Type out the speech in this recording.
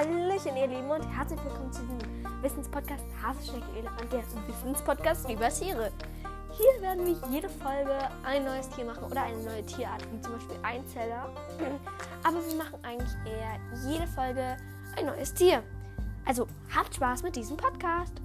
Hallöchen, ihr Lieben, und herzlich willkommen zu diesem Wissenspodcast Haselschnecke Elefant, der Wissenspodcast über Tiere. Hier werden wir jede Folge ein neues Tier machen oder eine neue Tierart, wie zum Beispiel Einzeller. Aber wir machen eigentlich eher jede Folge ein neues Tier. Also habt Spaß mit diesem Podcast.